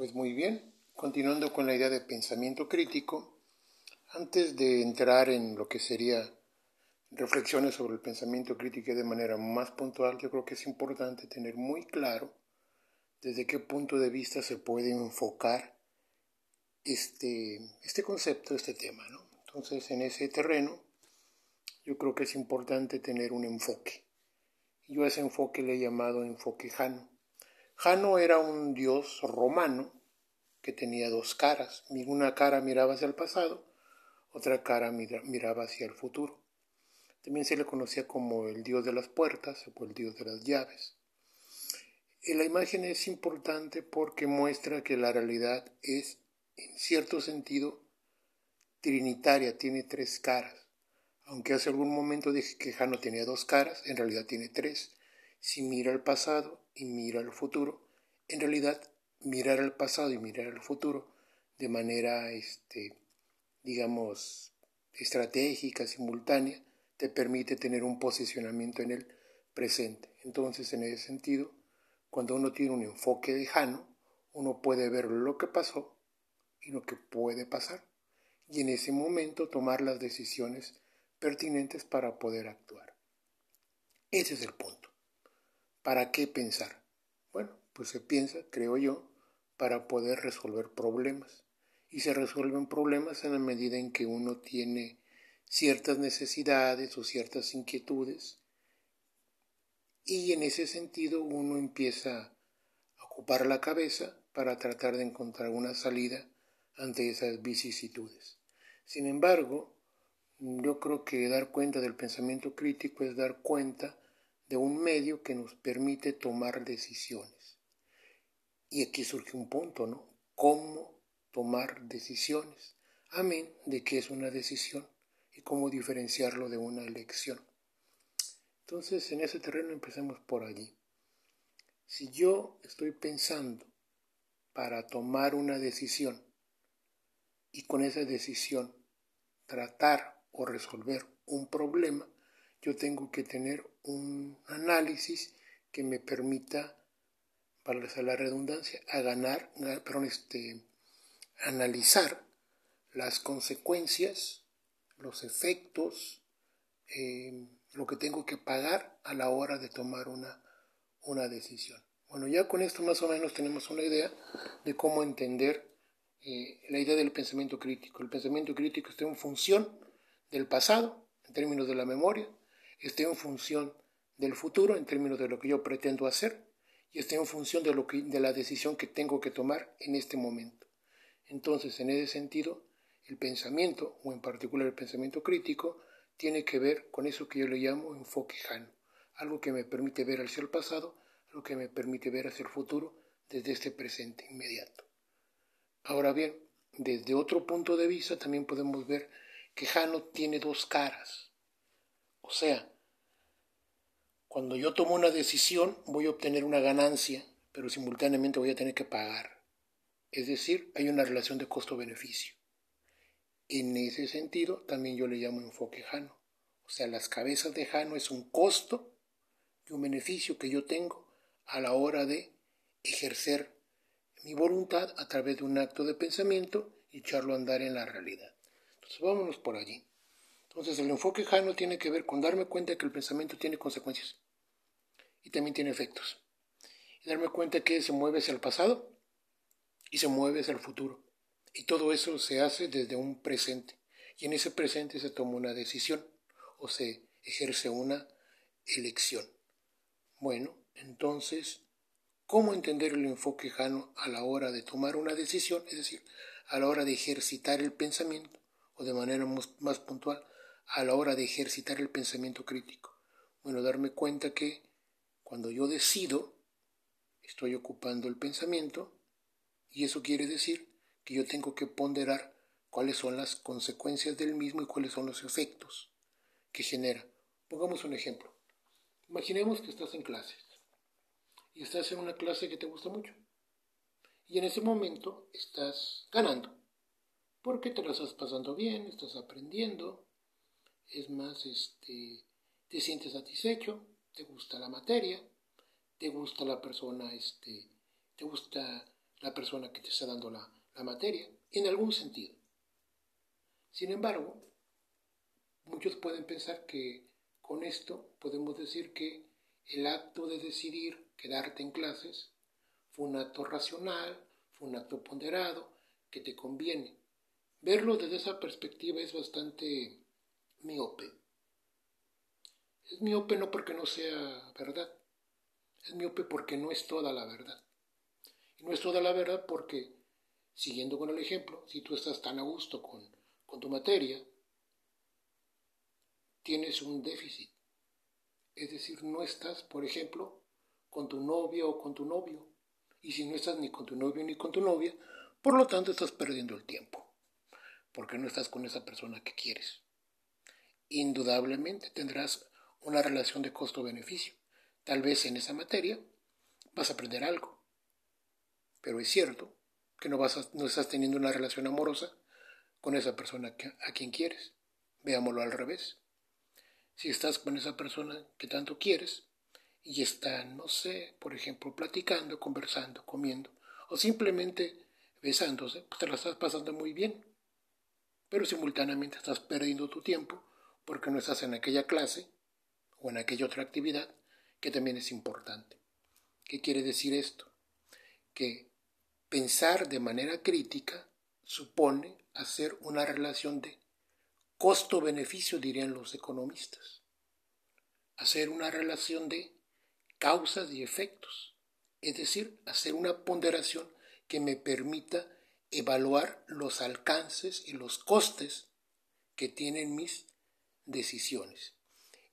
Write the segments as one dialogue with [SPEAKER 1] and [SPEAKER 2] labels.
[SPEAKER 1] Pues muy bien, continuando con la idea de pensamiento crítico, antes de entrar en lo que sería reflexiones sobre el pensamiento crítico de manera más puntual, yo creo que es importante tener muy claro desde qué punto de vista se puede enfocar este, este concepto, este tema. ¿no? Entonces, en ese terreno, yo creo que es importante tener un enfoque. Yo a ese enfoque le he llamado enfoque Jano. Jano era un dios romano que tenía dos caras. Una cara miraba hacia el pasado, otra cara miraba hacia el futuro. También se le conocía como el dios de las puertas o el dios de las llaves. La imagen es importante porque muestra que la realidad es, en cierto sentido, trinitaria, tiene tres caras. Aunque hace algún momento dije que Jano tenía dos caras, en realidad tiene tres. Si mira al pasado y mira al futuro, en realidad mirar al pasado y mirar al futuro de manera, este, digamos, estratégica, simultánea, te permite tener un posicionamiento en el presente. Entonces, en ese sentido, cuando uno tiene un enfoque de Jano, uno puede ver lo que pasó y lo que puede pasar, y en ese momento tomar las decisiones pertinentes para poder actuar. Ese es el punto. ¿Para qué pensar? Bueno, pues se piensa, creo yo, para poder resolver problemas. Y se resuelven problemas en la medida en que uno tiene ciertas necesidades o ciertas inquietudes. Y en ese sentido uno empieza a ocupar la cabeza para tratar de encontrar una salida ante esas vicisitudes. Sin embargo, yo creo que dar cuenta del pensamiento crítico es dar cuenta de un medio que nos permite tomar decisiones. Y aquí surge un punto, ¿no? ¿Cómo tomar decisiones? Amén de qué es una decisión y cómo diferenciarlo de una elección. Entonces, en ese terreno empecemos por allí. Si yo estoy pensando para tomar una decisión y con esa decisión tratar o resolver un problema, yo tengo que tener un análisis que me permita para la redundancia, a ganar, perdón, este, analizar las consecuencias, los efectos, eh, lo que tengo que pagar a la hora de tomar una, una decisión. Bueno, ya con esto más o menos tenemos una idea de cómo entender eh, la idea del pensamiento crítico. El pensamiento crítico está en función del pasado, en términos de la memoria, está en función del futuro, en términos de lo que yo pretendo hacer, y está en función de, lo de la decisión que tengo que tomar en este momento. Entonces, en ese sentido, el pensamiento, o en particular el pensamiento crítico, tiene que ver con eso que yo le llamo enfoque jano, algo que me permite ver hacia el pasado, algo que me permite ver hacia el futuro desde este presente inmediato. Ahora bien, desde otro punto de vista también podemos ver que Jano tiene dos caras. O sea, cuando yo tomo una decisión voy a obtener una ganancia, pero simultáneamente voy a tener que pagar. Es decir, hay una relación de costo-beneficio. En ese sentido, también yo le llamo enfoque Jano. O sea, las cabezas de Jano es un costo y un beneficio que yo tengo a la hora de ejercer mi voluntad a través de un acto de pensamiento y echarlo a andar en la realidad. Entonces, vámonos por allí. Entonces el enfoque Jano tiene que ver con darme cuenta que el pensamiento tiene consecuencias y también tiene efectos. Y darme cuenta que se mueve hacia el pasado y se mueve hacia el futuro. Y todo eso se hace desde un presente. Y en ese presente se toma una decisión o se ejerce una elección. Bueno, entonces, ¿cómo entender el enfoque Jano a la hora de tomar una decisión? Es decir, a la hora de ejercitar el pensamiento o de manera más puntual, a la hora de ejercitar el pensamiento crítico. Bueno, darme cuenta que cuando yo decido, estoy ocupando el pensamiento y eso quiere decir que yo tengo que ponderar cuáles son las consecuencias del mismo y cuáles son los efectos que genera. Pongamos un ejemplo. Imaginemos que estás en clases y estás en una clase que te gusta mucho. Y en ese momento estás ganando, porque te lo estás pasando bien, estás aprendiendo, es más, este, te sientes satisfecho, te gusta la materia, te gusta la persona, este, te gusta la persona que te está dando la, la materia, en algún sentido. Sin embargo, muchos pueden pensar que con esto podemos decir que el acto de decidir quedarte en clases fue un acto racional, fue un acto ponderado, que te conviene. Verlo desde esa perspectiva es bastante miope. Es miope no porque no sea verdad, es miope porque no es toda la verdad. Y no es toda la verdad porque, siguiendo con el ejemplo, si tú estás tan a gusto con, con tu materia, tienes un déficit. Es decir, no estás, por ejemplo, con tu novia o con tu novio. Y si no estás ni con tu novio ni con tu novia, por lo tanto estás perdiendo el tiempo. Porque no estás con esa persona que quieres. Indudablemente tendrás una relación de costo-beneficio. Tal vez en esa materia vas a aprender algo. Pero es cierto que no, estás teniendo una relación amorosa con esa persona a quien quieres. Veámoslo al revés. Si estás con esa persona que tanto quieres y están, no sé, por ejemplo, platicando, conversando, comiendo o simplemente besándose, pues te la estás pasando muy bien. Pero simultáneamente estás perdiendo tu tiempo porque no estás en aquella clase o en aquella otra actividad que también es importante. ¿Qué quiere decir esto? Que pensar de manera crítica supone hacer una relación de costo-beneficio, dirían los economistas. Hacer una relación de causas y efectos, es decir, hacer una ponderación que me permita evaluar los alcances y los costes que tienen mis decisiones.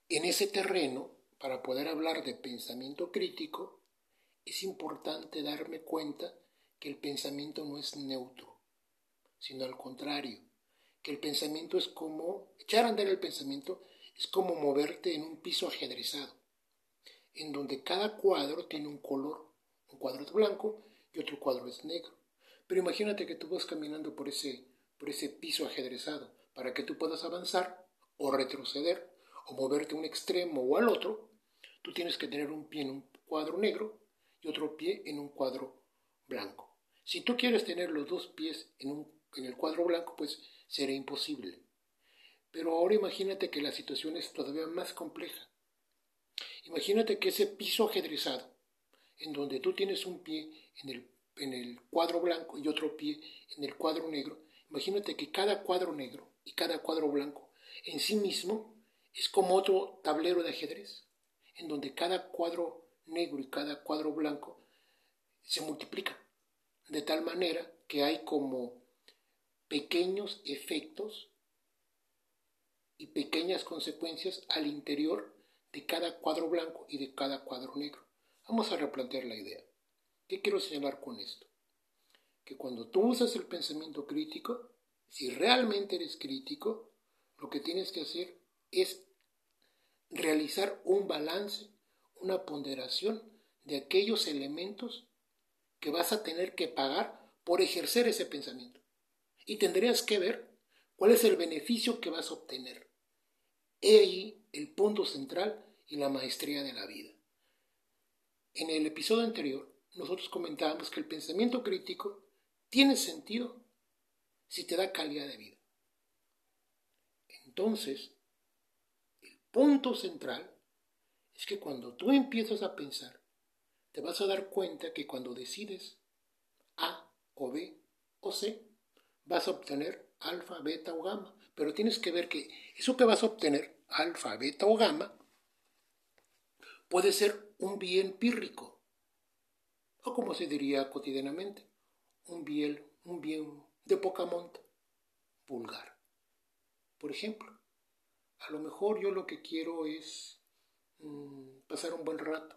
[SPEAKER 1] En ese terreno, para poder hablar de pensamiento crítico, es importante darme cuenta que el pensamiento no es neutro, sino al contrario, que el pensamiento es como, echar a andar el pensamiento es como moverte en un piso ajedrezado, en donde cada cuadro tiene un color, un cuadro es blanco y otro cuadro es negro. Pero imagínate que tú vas caminando por ese, por ese piso ajedrezado, para que tú puedas avanzar o retroceder o moverte a un extremo o al otro, tú tienes que tener un pie en un cuadro negro y otro pie en un cuadro blanco. Si tú quieres tener los dos pies en, un, en el cuadro blanco, pues será imposible. Pero ahora imagínate que la situación es todavía más compleja. Imagínate que ese piso ajedrezado, en donde tú tienes un pie en el, en el cuadro blanco y otro pie en el cuadro negro, imagínate que cada cuadro negro y cada cuadro blanco en sí mismo es como otro tablero de ajedrez, en donde cada cuadro negro y cada cuadro blanco se multiplican, de tal manera que hay como pequeños efectos y pequeñas consecuencias al interior de cada cuadro blanco y de cada cuadro negro. Vamos a replantear la idea. ¿Qué quiero señalar con esto? Que cuando tú usas el pensamiento crítico, si realmente eres crítico, lo que tienes que hacer es realizar un balance, una ponderación de aquellos elementos que vas a tener que pagar por ejercer ese pensamiento y tendrías que ver cuál es el beneficio que vas a obtener. He ahí el punto central y la maestría de la vida. En el episodio anterior, nosotros comentábamos que el pensamiento crítico tiene sentido si te da calidad de vida. Entonces, el punto central es que cuando tú empiezas a pensar, te vas a dar cuenta que cuando decides A o B o C, vas a obtener alfa, beta o gamma. Pero tienes que ver que eso que vas a obtener, alfa, beta o gamma, puede ser un bien pírrico, o como se diría cotidianamente, un bien, un bien de poca monta, vulgar. Por ejemplo, a lo mejor yo lo que quiero es mm, pasar un buen rato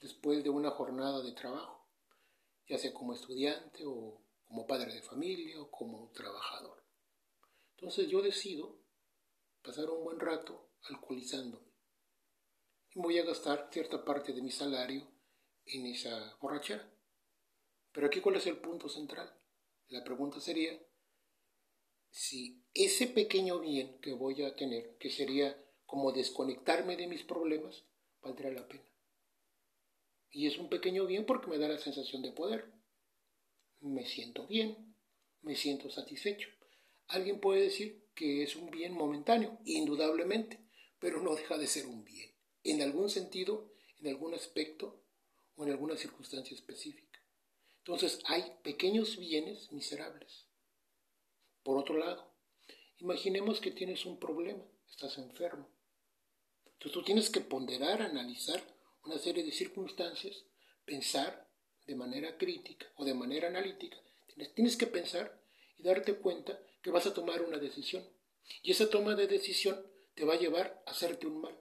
[SPEAKER 1] después de una jornada de trabajo, ya sea como estudiante o como padre de familia o como trabajador. Entonces yo decido pasar un buen rato alcoholizándome. Y voy a gastar cierta parte de mi salario en esa borrachera. Pero aquí cuál es el punto central. La pregunta sería si ese pequeño bien que voy a tener, que sería como desconectarme de mis problemas, valdrá la pena. Y es un pequeño bien porque me da la sensación de poder me siento bien, me siento satisfecho. Alguien puede decir que es un bien momentáneo, indudablemente, pero no deja de ser un bien, en algún sentido, en algún aspecto o en alguna circunstancia específica. Entonces hay pequeños bienes miserables. Por otro lado, imaginemos que tienes un problema, estás enfermo. Entonces tú tienes que ponderar, analizar una serie de circunstancias, pensar de manera crítica o de manera analítica. Tienes, que pensar y darte cuenta que vas a tomar una decisión. Y esa toma de decisión te va a llevar a hacerte un mal.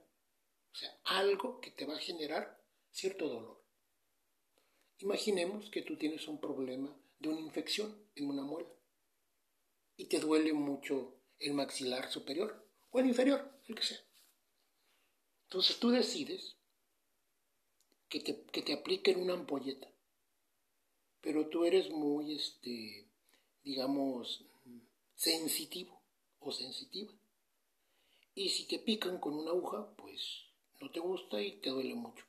[SPEAKER 1] O sea, algo que te va a generar cierto dolor. Imaginemos que tú tienes un problema de una infección en una muela y te duele mucho el maxilar superior o el inferior, el que sea. Entonces tú decides que te, que te apliquen una ampolleta, pero tú eres muy, este, digamos, sensitivo o sensitiva. Y si te pican con una aguja, pues no te gusta y te duele mucho.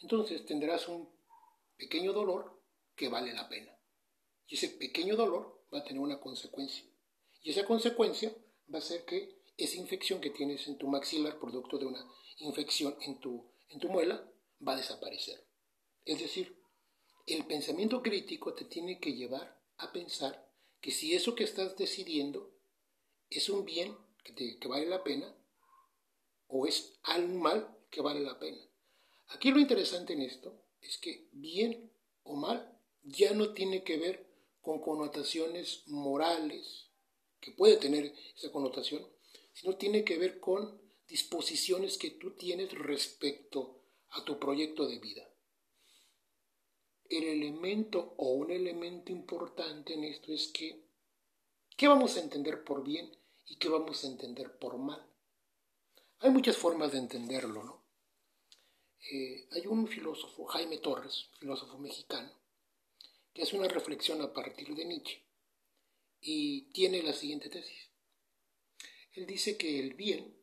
[SPEAKER 1] Entonces tendrás un pequeño dolor que vale la pena. Y ese pequeño dolor va a tener una consecuencia. Y esa consecuencia va a ser que esa infección que tienes en tu maxilar, producto de una infección en tu, en tu muela, va a desaparecer. Es decir, el pensamiento crítico te tiene que llevar a pensar que si eso que estás decidiendo es un bien que, vale la pena o es algo mal que vale la pena. Aquí lo interesante en esto es que bien o mal ya no tiene que ver con connotaciones morales, que puede tener esa connotación, sino tiene que ver con disposiciones que tú tienes respecto a tu proyecto de vida. El elemento o un elemento importante en esto es que, ¿qué vamos a entender por bien y qué vamos a entender por mal? Hay muchas formas de entenderlo, ¿no? Eh, hay un filósofo, Jaime Torres, filósofo mexicano, que hace una reflexión a partir de Nietzsche y tiene la siguiente tesis. Él dice que el bien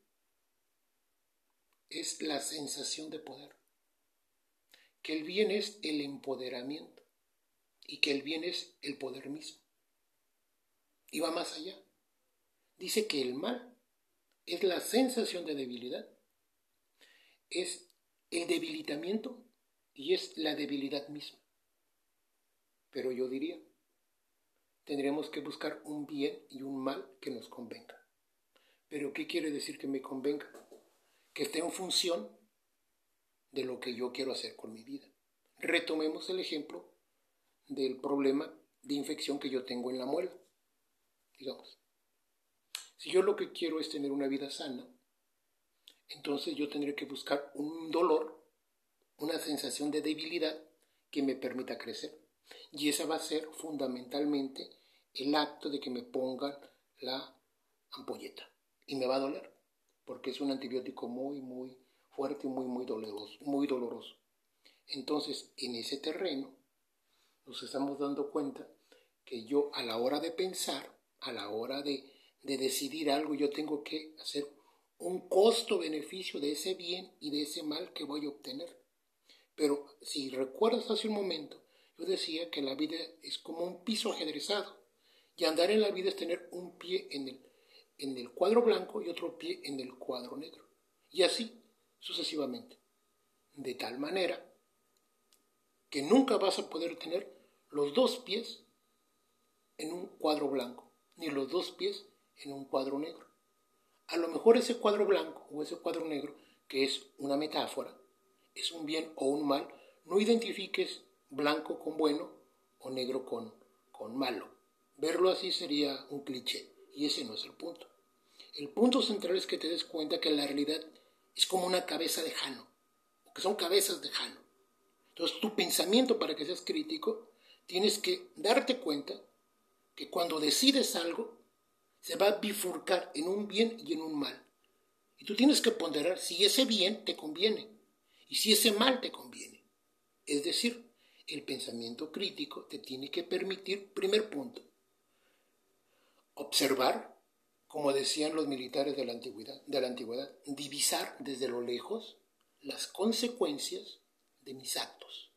[SPEAKER 1] es la sensación de poder, que el bien es el empoderamiento y que el bien es el poder mismo. Y va más allá. Dice que el mal es la sensación de debilidad, es el debilitamiento y es la debilidad misma. Pero yo diría, tendremos que buscar un bien y un mal que nos convenga. Pero ¿qué quiere decir que me convenga? Que esté en función de lo que yo quiero hacer con mi vida. Retomemos el ejemplo del problema de infección que yo tengo en la muela. Digamos, si yo lo que quiero es tener una vida sana, entonces yo tendré que buscar un dolor, una sensación de debilidad que me permita crecer. Y esa va a ser fundamentalmente el acto de que me pongan la ampolleta. Y me va a doler, porque es un antibiótico muy, muy fuerte y muy, muy doloroso, muy doloroso. Entonces, en ese terreno, nos estamos dando cuenta que yo a la hora de pensar, a la hora de, de decidir algo, yo tengo que hacer un costo-beneficio de ese bien y de ese mal que voy a obtener. Pero si recuerdas hace un momento, decía que la vida es como un piso ajedrezado y andar en la vida es tener un pie en el, en el cuadro blanco y otro pie en el cuadro negro. Y así sucesivamente. De tal manera que nunca vas a poder tener los dos pies en un cuadro blanco, ni los dos pies en un cuadro negro. A lo mejor ese cuadro blanco o ese cuadro negro, que es una metáfora, es un bien o un mal, no identifiques blanco con bueno o negro con, con malo. Verlo así sería un cliché y ese no es el punto. El punto central es que te des cuenta que la realidad es como una cabeza de Jano, que son cabezas de Jano. Entonces tu pensamiento para que seas crítico, tienes que darte cuenta que cuando decides algo, se va a bifurcar en un bien y en un mal. Y tú tienes que ponderar si ese bien te conviene y si ese mal te conviene. Es decir, el pensamiento crítico te tiene que permitir, primer punto, observar, como decían los militares de la antigüedad, de la antigüedad divisar desde lo lejos las consecuencias de mis actos.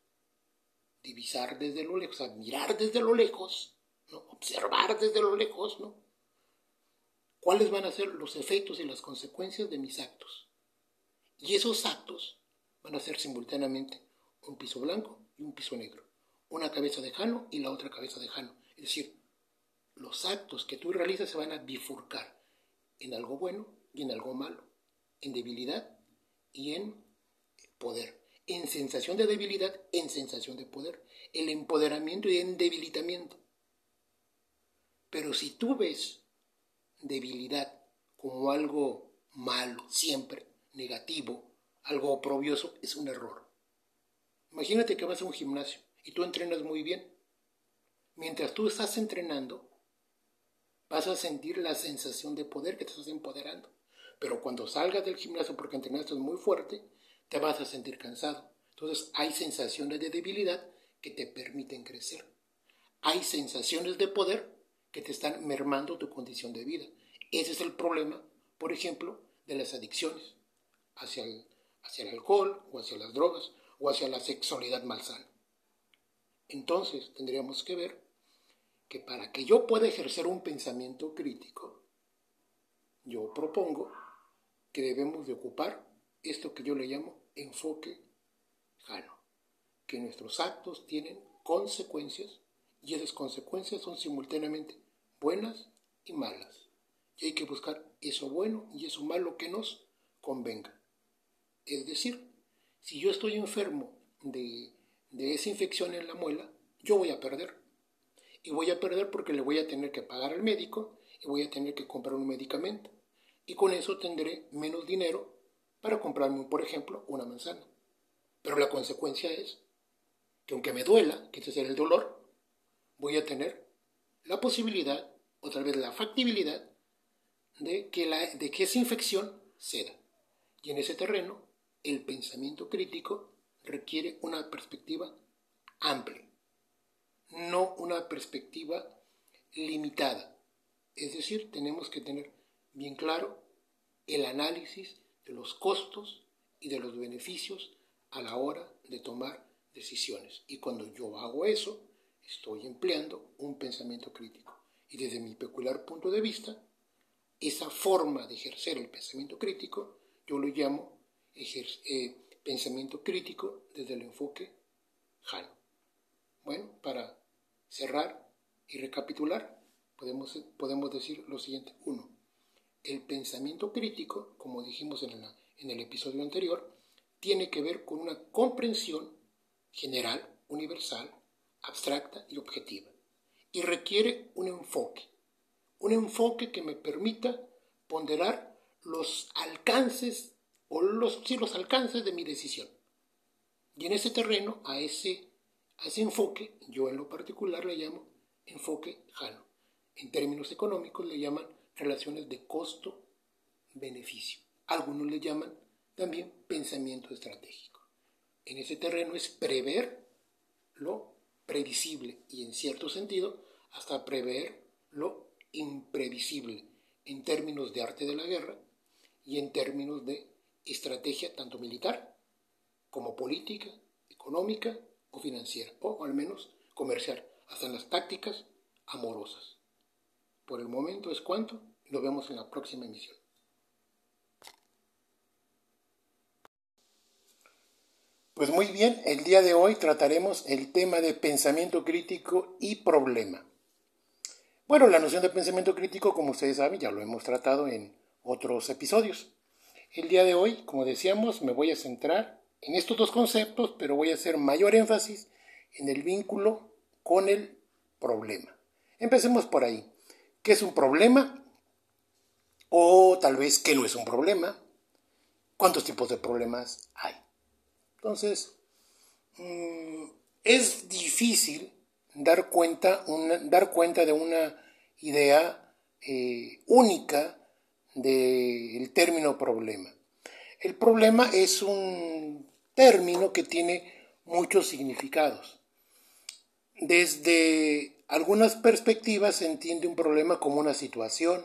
[SPEAKER 1] divisar desde lo lejos, admirar desde lo lejos, ¿no? observar desde lo lejos, ¿no? cuáles van a ser los efectos y las consecuencias de mis actos. Y esos actos van a ser simultáneamente un piso blanco y un piso negro, una cabeza de Jano y la otra cabeza de Jano. Es decir, los actos que tú realizas se van a bifurcar en algo bueno y en algo malo, en debilidad y en poder, en sensación de debilidad, en sensación de poder, el empoderamiento y en debilitamiento. Pero si tú ves debilidad como algo malo, siempre negativo, algo oprobioso, es un error. Imagínate que vas a un gimnasio y tú entrenas muy bien. Mientras tú estás entrenando, vas a sentir la sensación de poder que te estás empoderando. Pero cuando salgas del gimnasio porque entrenaste muy fuerte, te vas a sentir cansado. Entonces hay sensaciones de debilidad que te permiten crecer. Hay sensaciones de poder que te están mermando tu condición de vida. Ese es el problema, por ejemplo, de las adicciones hacia el, hacia el alcohol o hacia las drogas hacia la sexualidad malsana. Entonces tendríamos que ver que para que yo pueda ejercer un pensamiento crítico, yo propongo que debemos de ocupar esto que yo le llamo enfoque jano, que nuestros actos tienen consecuencias y esas consecuencias son simultáneamente buenas y malas. Y hay que buscar eso bueno y eso malo que nos convenga. Es decir, si yo estoy enfermo de, de esa infección en la muela, yo voy a perder. Y voy a perder porque le voy a tener que pagar al médico y voy a tener que comprar un medicamento. Y con eso tendré menos dinero para comprarme, por ejemplo, una manzana. Pero la consecuencia es que aunque me duela, que ese es el dolor, voy a tener la posibilidad otra vez la factibilidad de que, la, de que esa infección ceda. Y en ese terreno, el pensamiento crítico requiere una perspectiva amplia, no una perspectiva limitada. Es decir, tenemos que tener bien claro el análisis de los costos y de los beneficios a la hora de tomar decisiones. Y cuando yo hago eso, estoy empleando un pensamiento crítico. Y desde mi peculiar punto de vista, esa forma de ejercer el pensamiento crítico, yo lo llamo eh, pensamiento crítico desde el enfoque Jano. Bueno, para cerrar y recapitular, podemos, podemos decir lo siguiente. Uno, el pensamiento crítico, como dijimos en, en el episodio anterior, tiene que ver con una comprensión general, universal, abstracta y objetiva y requiere un enfoque, un enfoque que me permita ponderar los alcances o los, sí, los alcances de mi decisión. Y en ese terreno, a ese, a ese enfoque, yo en lo particular le llamo enfoque Jano. En términos económicos le llaman relaciones de costo-beneficio. Algunos le llaman también pensamiento estratégico. En ese terreno es prever lo previsible y en cierto sentido hasta prever lo imprevisible en términos de arte de la guerra y en términos de estrategia tanto militar como política, económica o financiera, o al menos comercial, hasta en las tácticas amorosas. Por el momento es cuanto, nos vemos en la próxima emisión. Pues muy bien, el día de hoy trataremos el tema de pensamiento crítico y problema. Bueno, la noción de pensamiento crítico, como ustedes saben, ya lo hemos tratado en otros episodios. El día de hoy, como decíamos, me voy a centrar en estos dos conceptos, pero voy a hacer mayor énfasis en el vínculo con el problema. Empecemos por ahí. ¿Qué es un problema? O tal vez, ¿qué no es un problema? ¿Cuántos tipos de problemas hay? Entonces, mm, es difícil dar cuenta, dar cuenta de una idea eh, única del término problema. El problema es un término que tiene muchos significados. Desde algunas perspectivas se entiende un problema como una situación,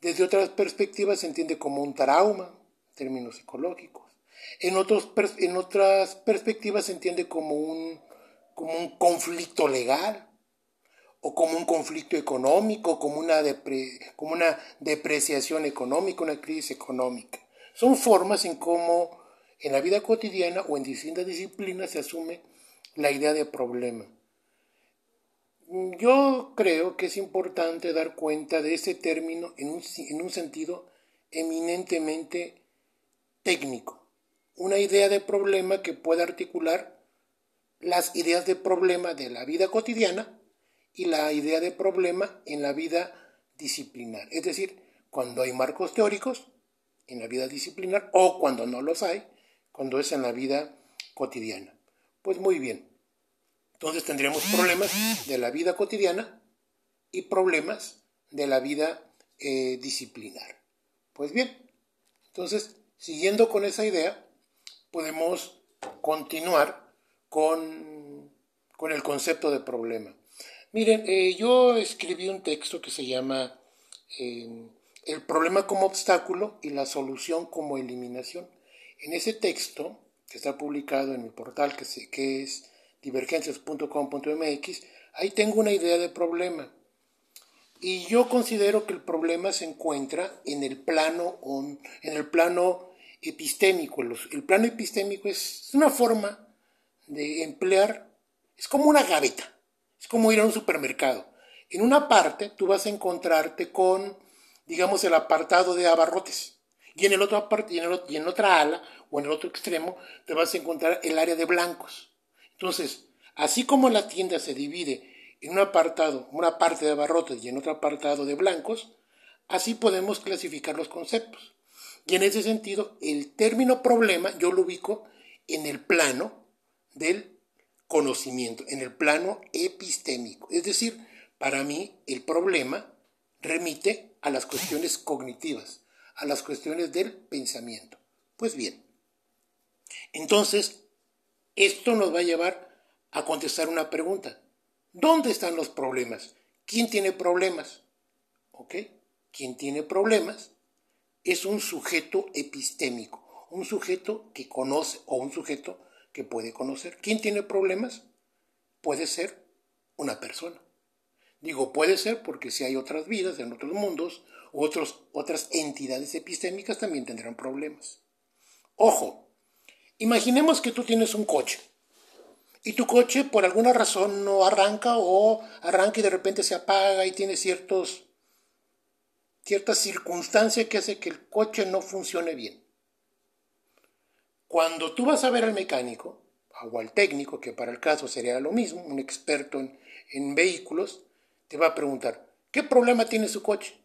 [SPEAKER 1] desde otras perspectivas se entiende como un trauma, términos psicológicos. En, otros, en otras perspectivas se entiende como un como un conflicto legal o como un conflicto económico, como una, como una depreciación económica, una crisis económica. Son formas en cómo en la vida cotidiana o en distintas disciplinas se asume la idea de problema. Yo creo que es importante dar cuenta de ese término en un, en un sentido eminentemente técnico. Una idea de problema que pueda articular las ideas de problema de la vida cotidiana y la idea de problema en la vida disciplinar. Es decir, cuando hay marcos teóricos en la vida disciplinar o cuando no los hay, cuando es en la vida cotidiana. Pues muy bien. Entonces tendríamos problemas de la vida cotidiana y problemas de la vida eh, disciplinar. Pues bien, entonces, siguiendo con esa idea, podemos continuar con, con el concepto de problema. Miren, eh, yo escribí un texto que se llama eh, El problema como obstáculo y la solución como eliminación. En ese texto, que está publicado en mi portal, que, que es divergencias.com.mx, ahí tengo una idea de problema. Y yo considero que el problema se encuentra en el plano, en el plano epistémico. El plano epistémico es una forma de emplear, es como una gaveta. Es como ir a un supermercado. En una parte tú vas a encontrarte con, digamos, el apartado de abarrotes. Y en, el otro y, y en otra ala o en el otro extremo te vas a encontrar el área de blancos. Entonces, así como la tienda se divide en un apartado, una parte de abarrotes y en otro apartado de blancos, así podemos clasificar los conceptos. Y en ese sentido, el término problema yo lo ubico en el plano del conocimiento, en el plano epistémico. Es decir, para mí el problema remite a las cuestiones cognitivas, a las cuestiones del pensamiento. Pues bien, entonces, esto nos va a llevar a contestar una pregunta. ¿Dónde están los problemas? ¿Quién tiene problemas? ¿Ok? ¿Quién tiene problemas? Es un sujeto epistémico, un sujeto que conoce o un sujeto que puede conocer. ¿Quién tiene problemas? Puede ser una persona. Digo, puede ser porque si hay otras vidas en otros mundos otros, otras entidades epistémicas también tendrán problemas. Ojo, imaginemos que tú tienes un coche y tu coche por alguna razón no arranca o arranca y de repente se apaga y tiene ciertos, cierta circunstancia que hace que el coche no funcione bien. Cuando tú vas a ver al mecánico, o al técnico, que para el caso sería lo mismo, un experto en, vehículos, te va a preguntar, ¿qué problema tiene su coche?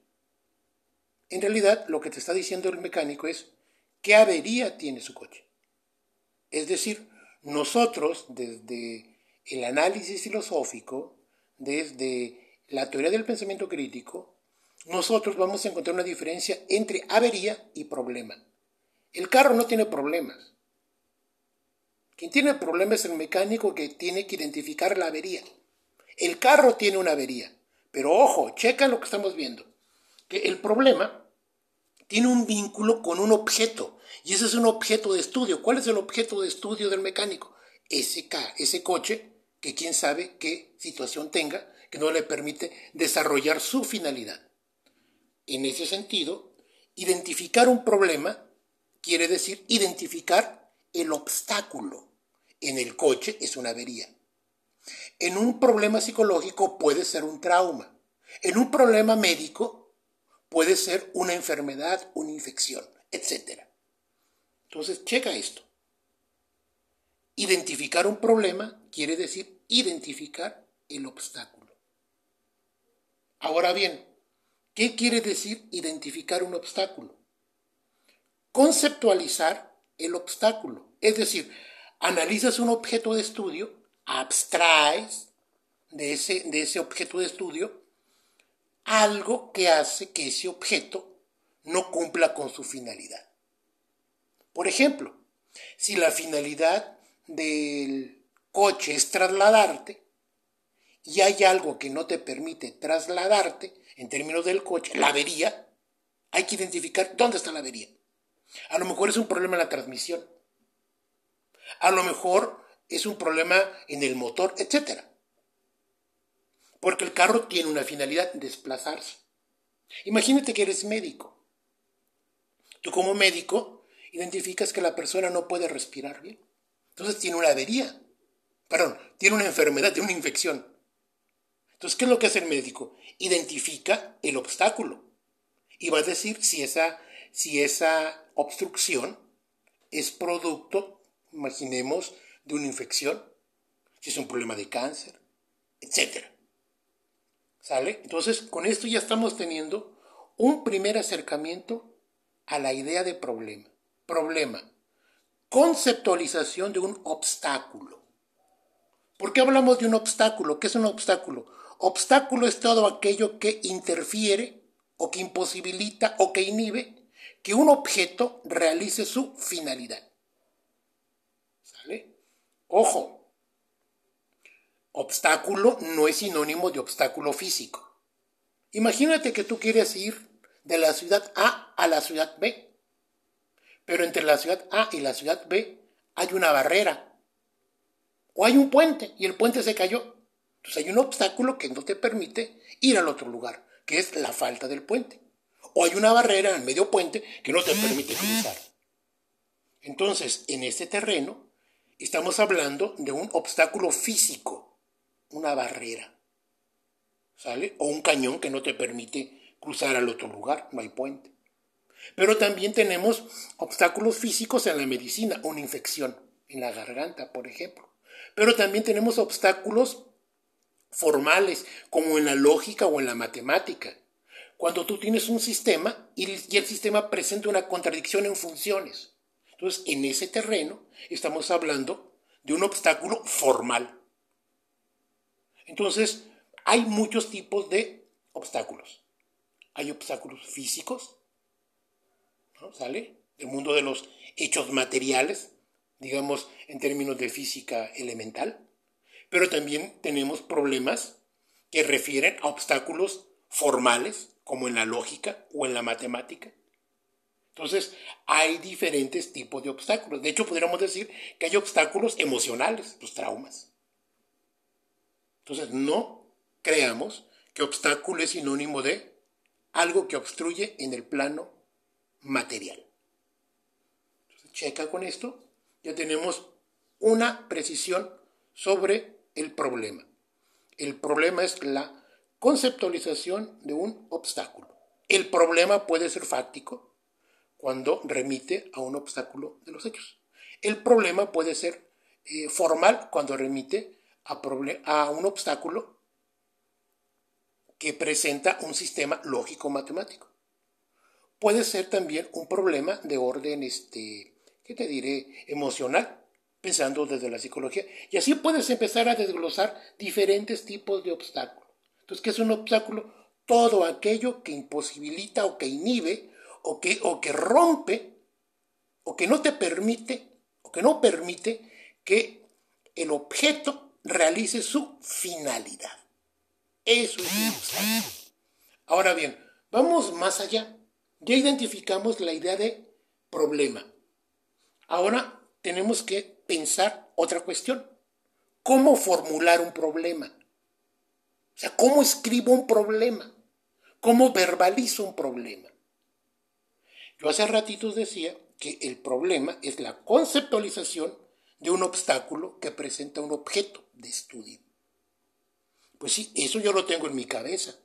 [SPEAKER 1] En realidad, lo que te está diciendo el mecánico es, ¿qué avería tiene su coche? Es decir, nosotros, desde el análisis filosófico, desde la teoría del pensamiento crítico, nosotros vamos a encontrar una diferencia entre avería y problema. El carro no tiene problemas. Quien tiene el problema es el mecánico que tiene que identificar la avería. El carro tiene una avería. Pero ojo, checa lo que estamos viendo. Que el problema tiene un vínculo con un objeto. Y ese es un objeto de estudio. ¿Cuál es el objeto de estudio del mecánico? Ese, ese coche que quién sabe qué situación tenga que no le permite desarrollar su finalidad. En ese sentido, identificar un problema quiere decir identificar el obstáculo en el coche es una avería. En un problema psicológico puede ser un trauma. En un problema médico puede ser una enfermedad, una infección, etc. Entonces, checa esto. Identificar un problema quiere decir identificar el obstáculo. Ahora bien, ¿qué quiere decir identificar un obstáculo? Conceptualizar el obstáculo. Es decir, analizas un objeto de estudio, abstraes de ese, de ese objeto de estudio algo que hace que ese objeto no cumpla con su finalidad. Por ejemplo, si la finalidad del coche es trasladarte y hay algo que no te permite trasladarte en términos del coche, la avería, hay que identificar dónde está la avería. A lo mejor es un problema en la transmisión. A lo mejor es un problema en el motor, etc. Porque el carro tiene una finalidad, desplazarse. Imagínate que eres médico. Tú como médico identificas que la persona no puede respirar bien. Entonces tiene una avería. Perdón, tiene una enfermedad, tiene una infección. Entonces, ¿qué es lo que hace el médico? Identifica el obstáculo y va a decir si esa, si esa obstrucción es producto, imaginemos, de una infección, si es un problema de cáncer, etc. ¿Sale? Entonces, con esto ya estamos teniendo un primer acercamiento a la idea de problema. Problema. Conceptualización de un obstáculo. ¿Por qué hablamos de un obstáculo? ¿Qué es un obstáculo? Obstáculo es todo aquello que interfiere o que imposibilita o que inhibe que un objeto realice su finalidad. ¿Sale? Ojo, obstáculo no es sinónimo de obstáculo físico. Imagínate que tú quieres ir de la ciudad A a la ciudad B, pero entre la ciudad A y la ciudad B hay una barrera o hay un puente y el puente se cayó. Entonces hay un obstáculo que no te permite ir al otro lugar que es la falta del puente. O hay una barrera en medio puente que no te permite cruzar. Entonces, en este terreno, estamos hablando de un obstáculo físico, una barrera. ¿Sale? O un cañón que no te permite cruzar al otro lugar, no hay puente. Pero también tenemos obstáculos físicos en la medicina, una infección en la garganta, por ejemplo. Pero también tenemos obstáculos formales, como en la lógica o en la matemática. Cuando tú tienes un sistema y el sistema presenta una contradicción en funciones. Entonces, en ese terreno estamos hablando de un obstáculo formal. Entonces, hay muchos tipos de obstáculos. Hay obstáculos físicos, ¿no? ¿Sale? El mundo de los hechos materiales, digamos en términos de física elemental. Pero también tenemos problemas que refieren a obstáculos formales, como en la lógica o en la matemática. Entonces, hay diferentes tipos de obstáculos. De hecho, podríamos decir que hay obstáculos emocionales, los traumas. Entonces, no creamos que obstáculo es sinónimo de algo que obstruye en el plano material. Entonces, checa con esto. Ya tenemos una precisión sobre el problema. El problema es la conceptualización de un obstáculo. El problema puede ser fáctico cuando remite a un obstáculo de los hechos. El problema puede ser eh, formal cuando remite a, a un obstáculo que presenta un sistema lógico-matemático. Puede ser también un problema de orden, este, ¿qué te diré?, emocional, pensando desde la psicología. Y así puedes empezar a desglosar diferentes tipos de obstáculos. Entonces, ¿qué es un obstáculo? Todo aquello que imposibilita o que inhibe o que, o que rompe o que no te permite o que no permite que el objeto realice su finalidad. Eso es un obstáculo. Ahora bien, vamos más allá. Ya identificamos la idea de problema. Ahora tenemos que pensar otra cuestión. ¿Cómo formular un problema? O sea, ¿cómo escribo un problema? ¿Cómo verbalizo un problema? Yo hace ratitos decía que el problema es la conceptualización de un obstáculo que presenta un objeto de estudio. Pues sí, eso yo lo tengo en mi cabeza.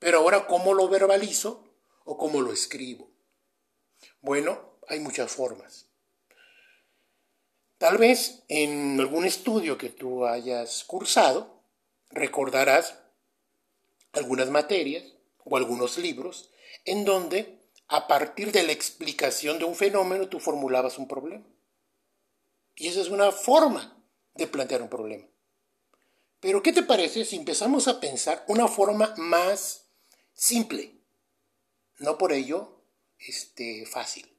[SPEAKER 1] Pero ahora, ¿cómo lo verbalizo o cómo lo escribo? Bueno, hay muchas formas. Tal vez en algún estudio que tú hayas cursado recordarás algunas materias o algunos libros en donde a partir de la explicación de un fenómeno tú formulabas un problema. Y esa es una forma de plantear un problema. Pero ¿qué te parece si empezamos a pensar una forma más simple? No por ello este, fácil,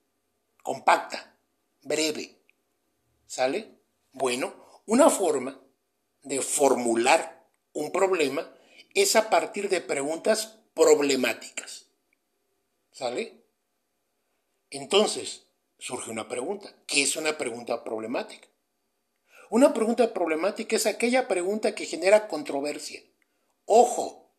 [SPEAKER 1] compacta, breve ¿Sale? Bueno, una forma de formular un problema es a partir de preguntas problemáticas. ¿Sale? Entonces, surge una pregunta. ¿Qué es una pregunta problemática? Una pregunta problemática es aquella pregunta que genera controversia. Ojo,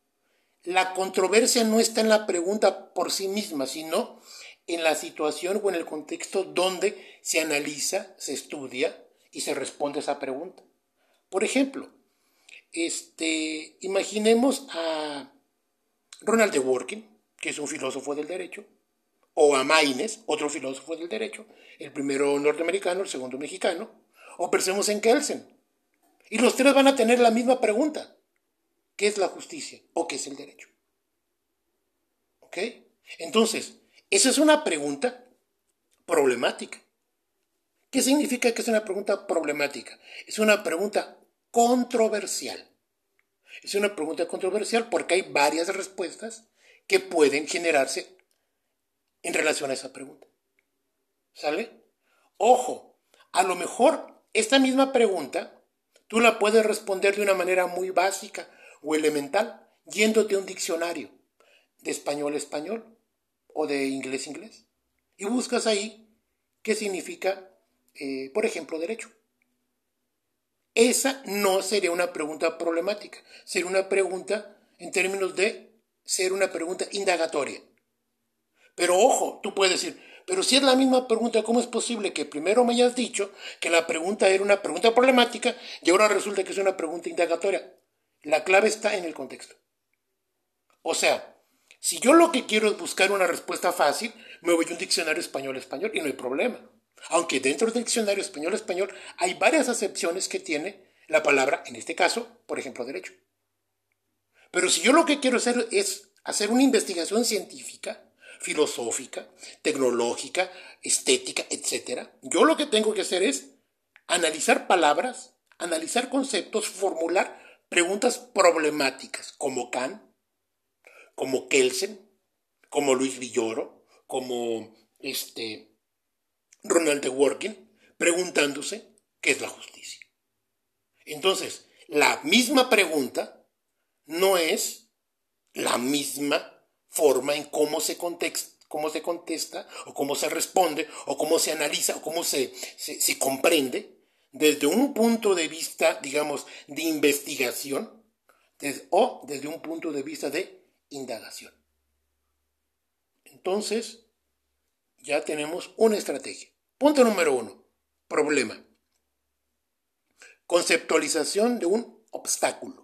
[SPEAKER 1] la controversia no está en la pregunta por sí misma, sino en la situación o en el contexto donde se analiza, se estudia y se responde a esa pregunta. Por ejemplo, este, imaginemos a Ronald de Working, que es un filósofo del derecho, o a Maynes, otro filósofo del derecho, el primero norteamericano, el segundo mexicano, o pensemos en Kelsen. Y los tres van a tener la misma pregunta. ¿Qué es la justicia o qué es el derecho? ¿Ok? Entonces, esa es una pregunta problemática. ¿Qué significa que es una pregunta problemática? Es una pregunta controversial. Es una pregunta controversial porque hay varias respuestas que pueden generarse en relación a esa pregunta. ¿Sale? Ojo, a lo mejor esta misma pregunta tú la puedes responder de una manera muy básica o elemental, yéndote a un diccionario de español a español o de inglés a inglés. Y buscas ahí qué significa, eh, por ejemplo, derecho. Esa no sería una pregunta problemática, sería una pregunta en términos de ser una pregunta indagatoria. Pero ojo, tú puedes decir, pero si es la misma pregunta, ¿cómo es posible que primero me hayas dicho que la pregunta era una pregunta problemática y ahora resulta que es una pregunta indagatoria? La clave está en el contexto. O sea, si yo lo que quiero es buscar una respuesta fácil, me voy a un diccionario español-español y no hay problema. Aunque dentro del diccionario español-español hay varias acepciones que tiene la palabra, en este caso, por ejemplo, derecho. Pero si yo lo que quiero hacer es hacer una investigación científica, filosófica, tecnológica, estética, etc., yo lo que tengo que hacer es analizar palabras, analizar conceptos, formular preguntas problemáticas, como Kant, como Kelsen, como Luis Villoro, como este Ronald de Working, preguntándose qué es la justicia. Entonces, la misma pregunta no es la misma forma en cómo se, cómo se contesta o cómo se responde o cómo se analiza o cómo se, se, comprende desde un punto de vista, digamos, de investigación o desde un punto de vista de indagación. Entonces, ya tenemos una estrategia. Punto número uno, problema. Conceptualización de un obstáculo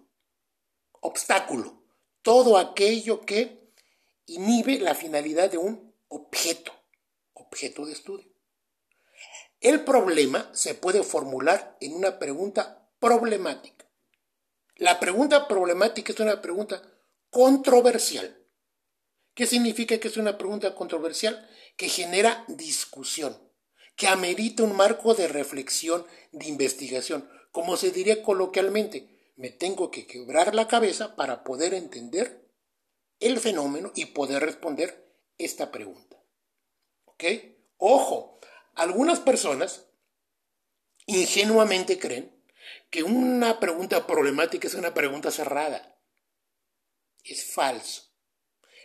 [SPEAKER 1] obstáculo, todo aquello que inhibe la finalidad de un objeto, objeto de estudio. El problema se puede formular en una pregunta problemática. La pregunta problemática es una pregunta controversial. ¿Qué significa que es una pregunta controversial? Que genera discusión, que amerita un marco de reflexión, de investigación, como se diría coloquialmente, me tengo que quebrar la cabeza para poder entender el fenómeno y poder responder esta pregunta. ¿Ok? Ojo, algunas personas ingenuamente creen que una pregunta problemática es una pregunta cerrada. Es falso.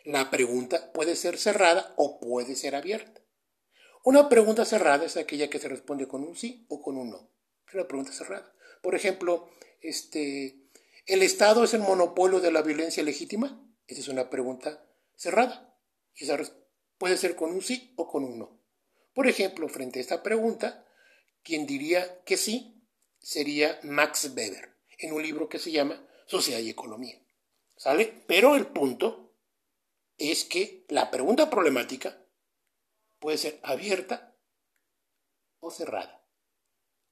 [SPEAKER 1] La pregunta puede ser cerrada o puede ser abierta. Una pregunta cerrada es aquella que se responde con un sí o con un no. Es una pregunta cerrada. Por ejemplo, este, ¿el Estado es el monopolio de la violencia legítima? Esa es una pregunta cerrada. Puede ser con un sí o con un no. Por ejemplo, frente a esta pregunta, quien diría que sí sería Max Weber, en un libro que se llama Sociedad y Economía. ¿Sale? Pero el punto es que la pregunta problemática puede ser abierta o cerrada.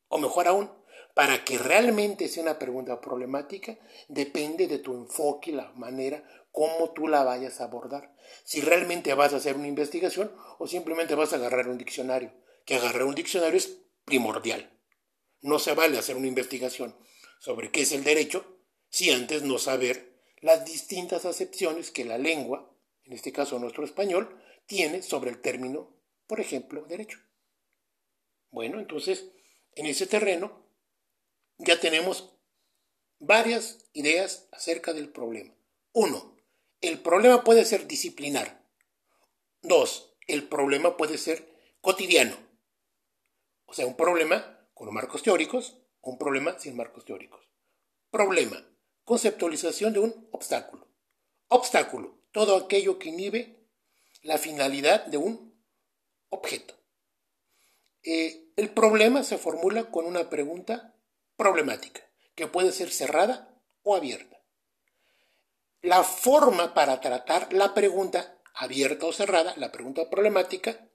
[SPEAKER 1] O mejor aún, para que realmente sea una pregunta problemática, depende de tu enfoque y la manera como tú la vayas a abordar. Si realmente vas a hacer una investigación o simplemente vas a agarrar un diccionario. Que agarrar un diccionario es primordial. No se vale hacer una investigación sobre qué es el derecho si antes no saber las distintas acepciones que la lengua, en este caso nuestro español, tiene sobre el término, por ejemplo, derecho. Bueno, entonces, en ese terreno ya tenemos varias ideas acerca del problema. Uno, el problema puede ser disciplinar. Dos, el problema puede ser cotidiano. O sea, un problema con marcos teóricos Un problema sin marcos teóricos. Problema. Conceptualización de un obstáculo. Obstáculo. Todo aquello que inhibe la finalidad de un objeto. Eh, el problema se formula con una pregunta problemática, que puede ser cerrada o abierta. La forma para tratar la pregunta abierta o cerrada, la pregunta problemática,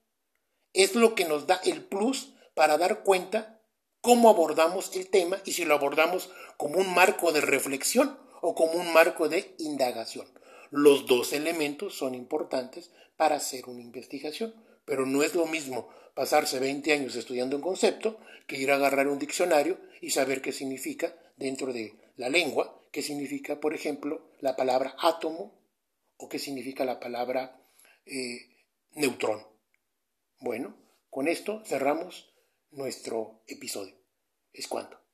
[SPEAKER 1] es lo que nos da el plus para dar cuenta cómo abordamos el tema y si lo abordamos como un marco de reflexión o como un marco de indagación. Los dos elementos son importantes para hacer una investigación, pero no es lo mismo pasarse 20 años estudiando un concepto que ir a agarrar un diccionario y saber qué significa dentro de la lengua, qué significa, por ejemplo, la palabra átomo o qué significa la palabra eh, neutrón. Bueno, con esto cerramos nuestro episodio. Es cuanto.